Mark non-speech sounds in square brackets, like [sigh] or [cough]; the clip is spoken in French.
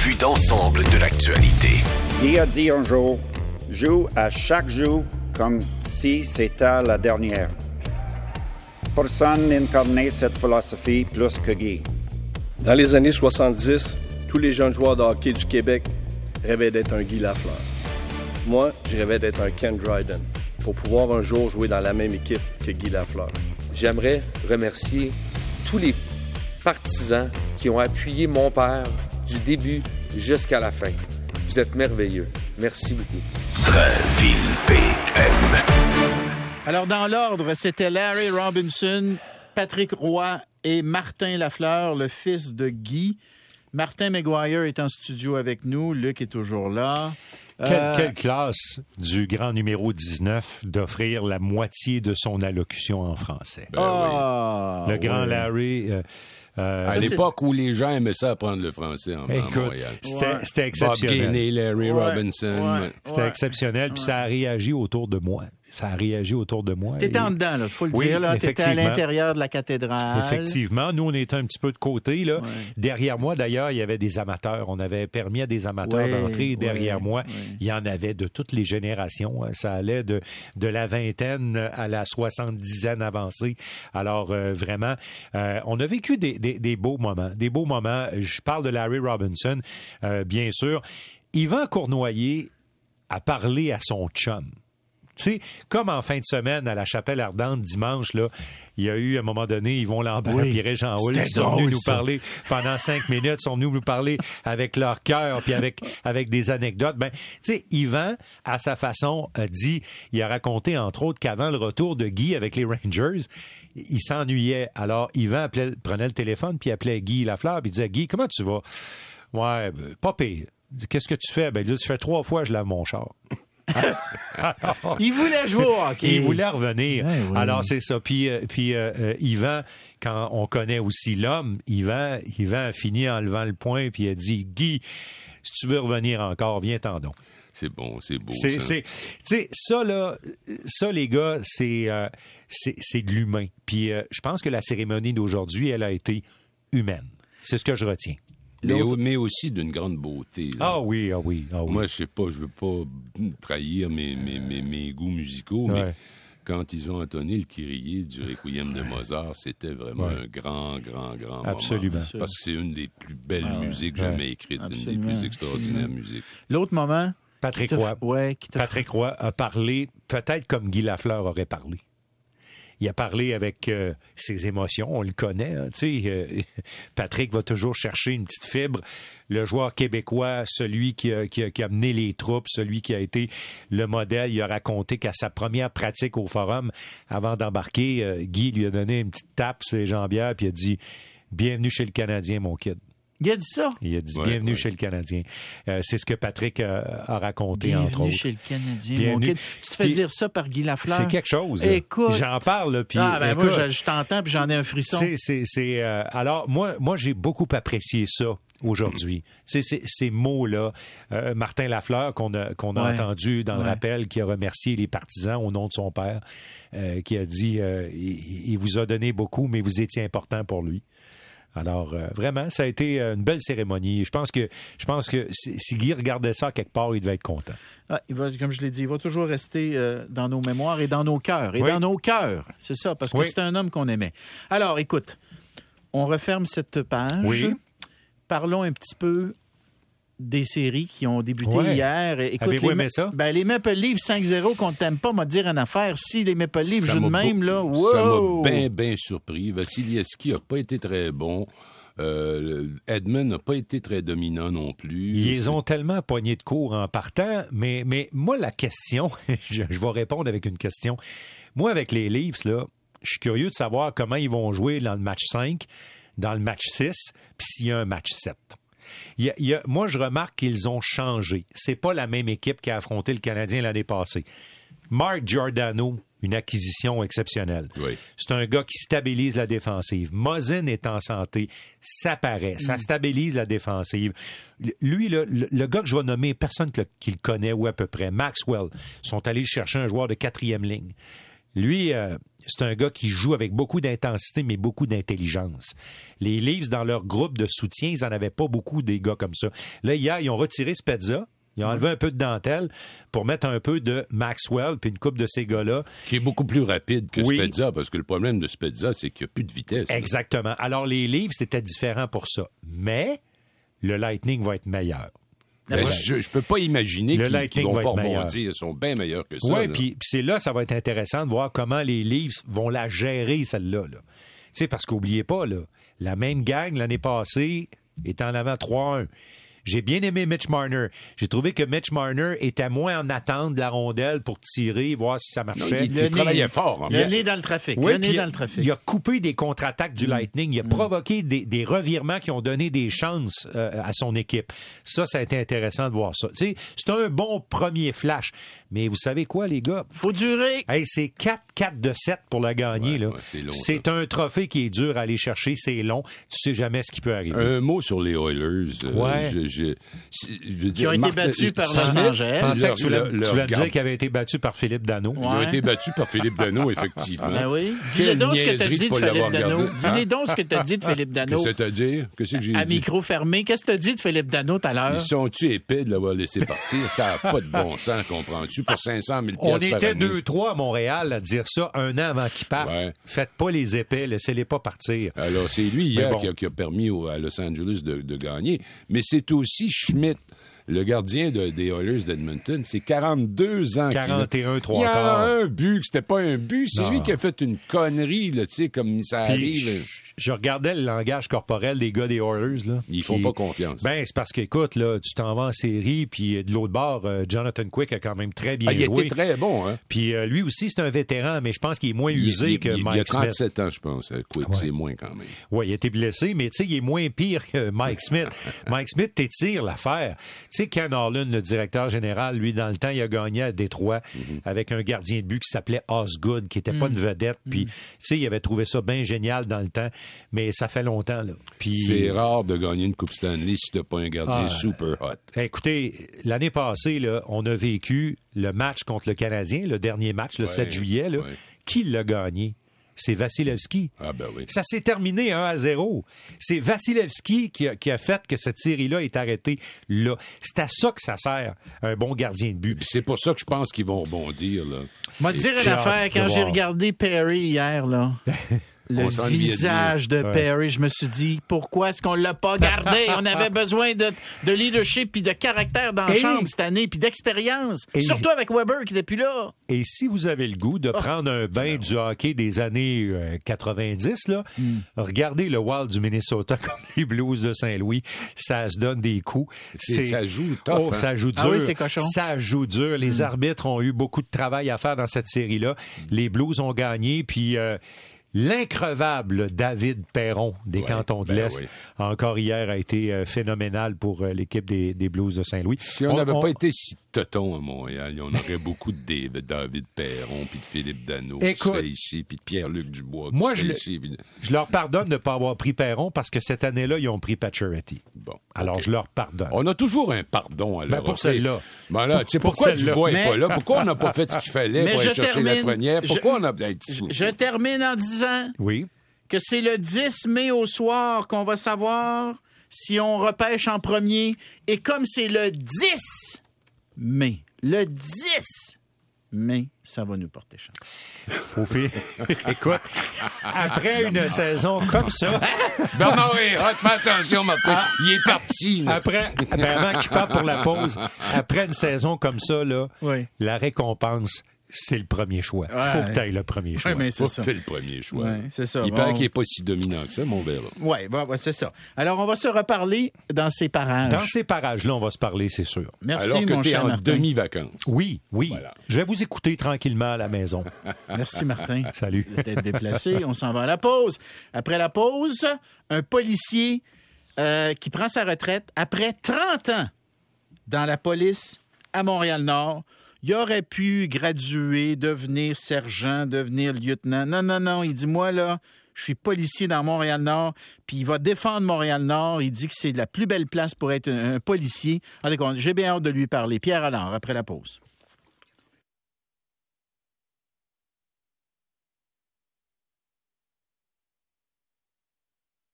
vue d'ensemble de l'actualité. Il a dit un jour, joue à chaque jour comme si c'était la dernière. Personne n'incarnait cette philosophie plus que Guy. Dans les années 70, tous les jeunes joueurs de hockey du Québec rêvaient d'être un Guy Lafleur. Moi, je rêvais d'être un Ken Dryden pour pouvoir un jour jouer dans la même équipe que Guy Lafleur. J'aimerais remercier tous les partisans qui ont appuyé mon père du début jusqu'à la fin. Vous êtes merveilleux. Merci beaucoup. PM. Alors, dans l'ordre, c'était Larry Robinson, Patrick Roy et Martin Lafleur, le fils de Guy. Martin McGuire est en studio avec nous. Luc est toujours là. Quelle, Euh, quelle classe du grand numéro 19 d'offrir la moitié de son allocution en français. ah, le grand. Larry. euh, euh, À l'époque où les gens aimaient ça apprendre le français en, écoute, Montréal. c'était Ouais. c'était Bob exceptionnel. Gainey, Larry Ouais, Robinson. ouais. C'était exceptionnel, puis ça a réagi autour de moi. Ça a réagi autour de moi. T'étais Et- en dedans, là, faut le Oui, dire. Là. T'étais à l'intérieur de la cathédrale. Effectivement, nous on était un petit peu de côté là. Ouais. Derrière moi d'ailleurs, il y avait des amateurs. On avait permis à des amateurs Ouais, d'entrer. Derrière ouais, moi, il y en avait de toutes les générations. Ça allait de de la vingtaine à la soixante-dizaine avancée. Alors euh, vraiment, euh, on a vécu des, des, des beaux moments, des beaux moments. Je parle de Larry Robinson, euh, bien sûr. Yvan Cournoyer a parlé à son chum. Tu sais, comme en fin de semaine à la Chapelle Ardente dimanche, là, il y a eu à un moment donné Yvon Lambert Oui. et Régent Houle qui sont venus nous parler pendant cinq minutes, sont venus nous parler avec leur cœur puis avec avec des anecdotes. Ben, tu sais, Yvan, à sa façon, a dit, il a raconté entre autres qu'avant le retour de Guy avec les Rangers, il s'ennuyait. Alors Yvan appelait, prenait le téléphone puis appelait Guy Lafleur puis disait Guy, comment tu vas Ouais, ben, pas pire. Qu'est-ce que tu fais? Ben là, tu fais trois fois, je lave mon char. Il voulait jouer au hockey. Il voulait revenir. Ouais, oui. Alors, c'est ça. Puis, euh, puis euh, euh, Yvan, quand on connaît aussi l'homme, Yvan, Yvan a fini en levant le poing puis il a dit, Guy, si tu veux revenir encore, viens t'en donc. C'est bon, c'est beau. C'est, ça. c'est, tu sais, ça là, ça les gars, c'est, euh, c'est, c'est de l'humain. Puis, euh, je pense que la cérémonie d'aujourd'hui, elle a été humaine. C'est ce que je retiens. Mais, au- mais aussi d'une grande beauté. là. Ah oui, ah oui, ah oui. Moi, je sais pas, je veux pas trahir mes, mes, mes, mes goûts musicaux, Ouais. mais quand ils ont entonné le Kyrie du Requiem de Mozart, c'était vraiment Ouais. un grand, grand, grand Absolument. moment. Parce que c'est une des plus belles musiques ouais. jamais écrites, une des plus extraordinaires musiques. L'autre moment. Patrick Roy. Patrick Roy a parlé peut-être comme Guy Lafleur aurait parlé. Il a parlé avec euh, ses émotions, on le connaît. hein, euh, [laughs] Patrick va toujours chercher une petite fibre. Le joueur québécois, celui qui a, qui mené les troupes, celui qui a été le modèle, il a raconté qu'à sa première pratique au forum, avant d'embarquer, euh, Guy lui a donné une petite tape sur les jambières puis il a dit « Bienvenue chez le Canadien, mon kid ». Il a dit ça. Il a dit Ouais, bienvenue ouais. chez le Canadien. Euh, c'est ce que Patrick euh, a raconté entre Bienvenue autres. chez le Canadien. Bienvenue. Mon kid. Tu te fais Puis- dire ça par Guy Lafleur? C'est quelque chose. Écoute. J'en parle, puis ah, ben moi, je, je t'entends puis j'en ai un frisson. c'est, c'est, c'est, euh, alors, moi, moi j'ai beaucoup apprécié ça aujourd'hui. Tu sais, ces, ces mots-là, euh, Martin Lafleur, qu'on a, qu'on a Ouais. entendu dans le Ouais. rappel, qui a remercié les partisans au nom de son père, euh, qui a dit, euh, il, il vous a donné beaucoup, mais vous étiez important pour lui. Alors, euh, vraiment, ça a été euh, une belle cérémonie. Je pense que, je pense que si, si Guy regardait ça quelque part, il devait être content. Ah, il va, comme je l'ai dit, il va toujours rester euh, dans nos mémoires et dans nos cœurs. Et Oui. dans nos cœurs, c'est ça, parce que Oui. c'est un homme qu'on aimait. Alors, écoute, on referme cette page. Oui. Parlons un petit peu des séries qui ont débuté Ouais. hier. Écoute, Avez-vous les aimé ça? Ben, les Maple Leafs 5-0 qu'on t'aime pas, m'a dire une affaire. Si les Maple Leafs Ça jouent de même, là, Ça wow! m'a bien, bien surpris. Vasilieski n'a pas été très bon. Euh, Edmund n'a pas été très dominant non plus. Ils ont tellement pognés de cours en partant, mais, mais moi, la question, [laughs] je, je vais répondre avec une question. Moi, avec les Leafs, là, je suis curieux de savoir comment ils vont jouer dans le match 5, dans le match 6, puis s'il y a un match 7. Il y a- il y a- moi, je remarque qu'ils ont changé. C'est pas la même équipe qui a affronté le Canadien l'année passée. Mark Giordano, une acquisition exceptionnelle. Oui. C'est un gars qui stabilise la défensive. Mosin est en santé. Ça paraît. Ça stabilise la défensive. Lui, le, le gars que je vais nommer, personne qui le connaît ou à peu près, Maxwell, sont allés chercher un joueur de quatrième ligne. Lui, euh, c'est un gars qui joue avec beaucoup d'intensité, mais beaucoup d'intelligence. Les Leafs, dans leur groupe de soutien, ils n'en avaient pas beaucoup des gars comme ça. Là, hier, ils ont retiré Spezza. Ils ont enlevé un peu de dentelle pour mettre un peu de Maxwell puis une coupe de ces gars-là. Qui est beaucoup plus rapide que Oui. Spezza, parce que le problème de Spezza, c'est qu'il n'y a plus de vitesse. là. Exactement. Alors, les Leafs, c'était différent pour ça. Mais le Lightning va être meilleur. Ben, je ne peux pas imaginer qu'ils qu'ils vont pas rebondir. Ils sont bien meilleurs que ça. Oui, puis c'est là, ça va être intéressant de voir comment les Leafs vont la gérer, celle-là. là. Tu sais, parce qu'oubliez pas, là, la même gang l'année passée est en avant 3-1. J'ai bien aimé Mitch Marner. J'ai trouvé que Mitch Marner était moins en attente de la rondelle pour tirer, voir si ça marchait. il- il travaillait fort, en Le nez dans le trafic. Oui, le nez puis dans le trafic. Mm. il a coupé des contre-attaques du Lightning. Il a provoqué des, des revirements qui ont donné des chances euh, à son équipe. Ça, ça a été intéressant de voir ça. C'est un bon premier flash. Mais vous savez quoi, les gars? Faut durer. Hey, c'est 4-4 de 7 pour la gagner. Ouais, là. ouais, c'est un trophée qui est dur à aller chercher. C'est long. Tu sais jamais ce qui peut arriver. Un mot sur les Oilers. euh, Ouais. je- je- si- je veux Qui dire, ont été Martin- battus par Los Angeles. Je pensais que tu voulais, leur- tu leur voulais me garde- dire qu'il avait été battu par Philippe Dano. Ils ont Ouais. été battus par Philippe Dano, [laughs] effectivement. Ben oui. Dis-le Quelle donc ce que tu as dit de Philippe Dano. Dis-les Hein? donc ce que tu as dit de Philippe Dano. Qu'est-ce que c'est-à-dire? Qu'est-ce que j'ai À dit? micro fermé. Qu'est-ce que tu as dit de Philippe Dano tout à l'heure? Ils sont-tu épais de l'avoir laissé partir? Ça n'a pas de bon sens, comprends-tu? Pour 500 000 On était année. 2-3 à Montréal à dire ça un an avant qu'ils partent. Ouais. Faites pas les épais, laissez-les pas partir. Alors, c'est lui hier bon. qui, a, qui a permis au- à Los Angeles de, de gagner. Mais c'est aussi Schmidt, le gardien de- des Oilers d'Edmonton. C'est 42 ans. qu'il a. 41, trois Il y a quarts. un but, c'était pas un but. C'est lui qui a fait une connerie, là, tu sais, comme ça Puis, arrive. je, je regardais le langage corporel des gars des Oilers. Là, Ils font pas confiance. Ben, c'est parce qu'écoute, là, tu t'en vas en série, puis de l'autre bord, euh, Jonathan Quick a quand même très bien Ah, il joué. était très bon, hein? Puis euh, lui aussi, c'est un vétéran, mais je pense qu'il est moins Il- usé il, que il- il a Mike Smith. 37 ans, je pense. euh, Quick, Ouais. c'est moins quand même. Oui, il a été blessé, mais tu sais, il est moins pire que Mike Smith. [laughs] Mike Smith t'étire l'affaire. Tu sais, Ken Harlan, le directeur général, lui, dans le temps, il a gagné à Détroit Mhm. avec un gardien de but qui s'appelait Osgood, qui était pas une vedette. Puis, tu sais, il avait trouvé ça bien génial dans le temps, mais ça fait longtemps, là. Puis, C'est rare de gagner une Coupe Stanley si t'as pas un gardien Ah. super hot. Écoutez, l'année passée, là, on a vécu le match contre le Canadien, le dernier match, le Ouais, 7 juillet. Là. ouais. Qui l'a gagné? C'est Vasilevski. Ah, ben oui. Ça s'est terminé 1 à 0. C'est Vasilevski qui a, qui a fait que cette série-là est arrêtée là. C'est à ça que ça sert, un bon gardien de but. C'est pour ça que je pense qu'ils vont rebondir, là. Moi, te dire une affaire, quand j'ai regardé Perry hier, là, [laughs] le de visage de Ouais. Perry, je me suis dit, pourquoi est-ce qu'on l'a pas gardé? On avait besoin de, de leadership puis de caractère dans la chambre cette année, puis d'expérience. Et- Surtout avec Weber qui n'était plus là. Et si vous avez le goût Oh. de prendre un bain du hockey des années euh, 90, là, Hmm. regardez le Wild du Minnesota [laughs] comme les Blues de Saint-Louis. Ça se donne des coups. C'est- ça joue tough, Oh, hein? ça joue dur. Ah oui, c'est cochon. Ça joue dur. Hmm. Les arbitres ont eu beaucoup de travail à faire dans cette série-là. Les Blues ont gagné, puis... euh, L'increvable David Perron des Ouais, cantons de ben l'Est, oui. encore hier, a été euh, phénoménal pour euh, l'équipe des, des Blues de Saint-Louis. Si on n'avait pas été si toton à Montréal, on aurait beaucoup de David, David Perron, puis de Philippe Dano qui Écoute, serait ici, puis de Pierre-Luc Dubois qui moi, serait je le- ici. puis- Je leur pardonne de ne pas avoir pris Perron parce que cette année-là, ils ont pris Pacioretty. Bon, Alors, je leur pardonne. On a toujours un pardon à leur Ben, pour celle-là. Ben là, Pour- tu sais, pour pourquoi. Dubois n'est Mais- pas là? Pourquoi on n'a pas [laughs] fait ce qu'il fallait Mais pour aller chercher termine. Lafrenière? Je- Pourquoi on a peut-être Je, je termine en disant Oui. que c'est le 10 mai au soir qu'on va savoir si on repêche en premier. Et comme c'est le 10 mai, le 10 mai, ça va nous porter chance. Faut faire- [laughs] Écoute, après une saison comme ça, [laughs] Bernard Hérat, fais attention, Martin. Il est parti. là. après, ben, avant qu'il parte pour la pause, après une saison comme ça, là, Oui. la récompense, c'est le premier choix. Ouais. Faut que tu ailles le premier choix. Oui, mais c'est Faut ça. que le premier choix. Ouais, c'est ça. Il Bon. paraît qu'il n'est pas si dominant que ça, mon verre. Oui, c'est ça. Alors, on va se reparler dans ces parages. Dans ces parages-là, on va se parler, c'est sûr. Merci, Alors que mon tu es cher en demi-vacances. Oui, oui. Voilà. Je vais vous écouter tranquillement à la maison. [laughs] Merci, Martin. Salut. d'être déplacé. On s'en va à la pause. Après la pause, un policier euh, qui prend sa retraite après 30 ans dans la police à Montréal-Nord. Il aurait pu graduer, devenir sergent, devenir lieutenant. Non, non, non. Il dit, moi, là, je suis policier dans Montréal-Nord, puis il va défendre Montréal-Nord. Il dit que c'est la plus belle place pour être un, policier. J'ai bien hâte de lui parler. Pierre Allard, après la pause.